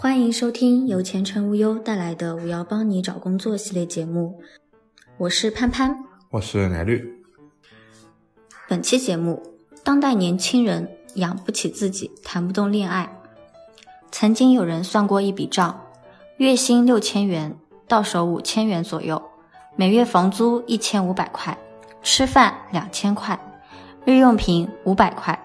欢迎收听由前程无忧带来的“我要帮你找工作”系列节目，我是潘潘，我是奶绿。本期节目：当代年轻人养不起自己，谈不动恋爱。曾经有人算过一笔账，月薪六千元，到手五千元左右，每月房租一千五百块，吃饭两千块，日用品五百块。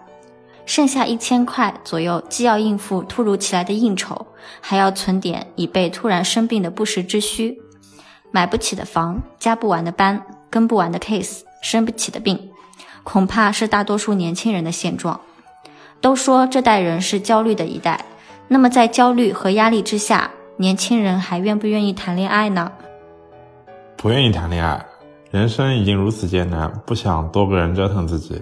剩下一千块左右，既要应付突如其来的应酬，还要存点以备突然生病的不时之需。买不起的房，加不完的班，跟不完的 case，生不起的病，恐怕是大多数年轻人的现状。都说这代人是焦虑的一代，那么在焦虑和压力之下，年轻人还愿不愿意谈恋爱呢？不愿意谈恋爱，人生已经如此艰难，不想多个人折腾自己。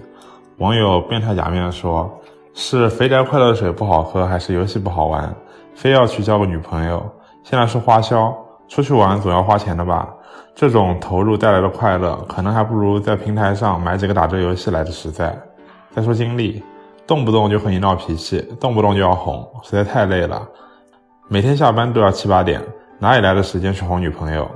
网友变态假面说：“是肥宅快乐水不好喝，还是游戏不好玩？非要去交个女朋友？现在是花销，出去玩总要花钱的吧？这种投入带来的快乐，可能还不如在平台上买几个打折游戏来的实在。再说精力，动不动就和你闹脾气，动不动就要哄，实在太累了。每天下班都要七八点，哪里来的时间去哄女朋友？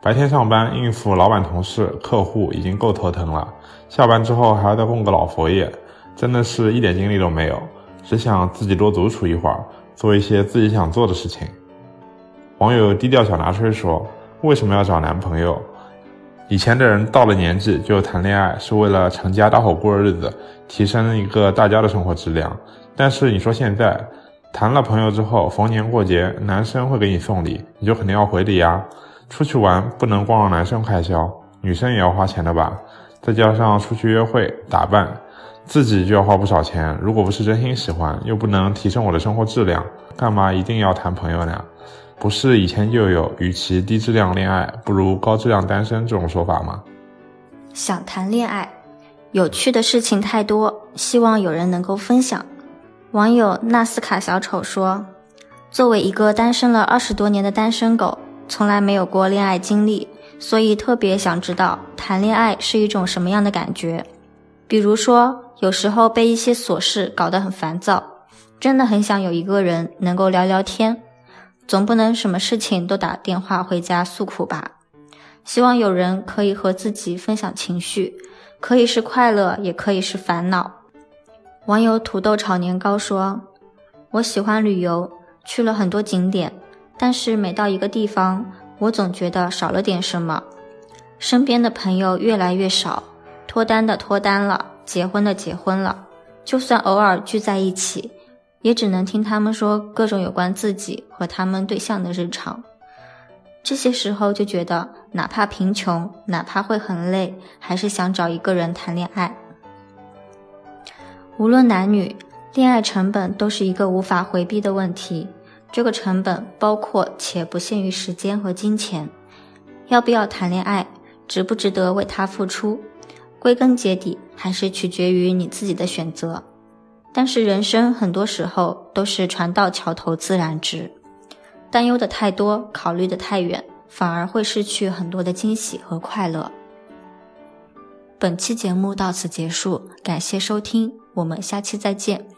白天上班应付老板、同事、客户已经够头疼了。”下班之后还要再供个老佛爷，真的是一点精力都没有，只想自己多独处一会儿，做一些自己想做的事情。网友低调小拿吹说：“为什么要找男朋友？以前的人到了年纪就谈恋爱，是为了成家搭伙过日子，提升一个大家的生活质量。但是你说现在，谈了朋友之后，逢年过节男生会给你送礼，你就肯定要回礼呀。出去玩不能光让男生开销，女生也要花钱的吧？”再加上出去约会打扮，自己就要花不少钱。如果不是真心喜欢，又不能提升我的生活质量，干嘛一定要谈朋友呢？不是以前就有“与其低质量恋爱，不如高质量单身”这种说法吗？想谈恋爱，有趣的事情太多，希望有人能够分享。网友纳斯卡小丑说：“作为一个单身了二十多年的单身狗，从来没有过恋爱经历。”所以特别想知道谈恋爱是一种什么样的感觉，比如说有时候被一些琐事搞得很烦躁，真的很想有一个人能够聊聊天，总不能什么事情都打电话回家诉苦吧？希望有人可以和自己分享情绪，可以是快乐，也可以是烦恼。网友土豆炒年糕说：“我喜欢旅游，去了很多景点，但是每到一个地方。”我总觉得少了点什么，身边的朋友越来越少，脱单的脱单了，结婚的结婚了，就算偶尔聚在一起，也只能听他们说各种有关自己和他们对象的日常。这些时候就觉得，哪怕贫穷，哪怕会很累，还是想找一个人谈恋爱。无论男女，恋爱成本都是一个无法回避的问题。这个成本包括且不限于时间和金钱。要不要谈恋爱，值不值得为他付出，归根结底还是取决于你自己的选择。但是人生很多时候都是船到桥头自然直，担忧的太多，考虑的太远，反而会失去很多的惊喜和快乐。本期节目到此结束，感谢收听，我们下期再见。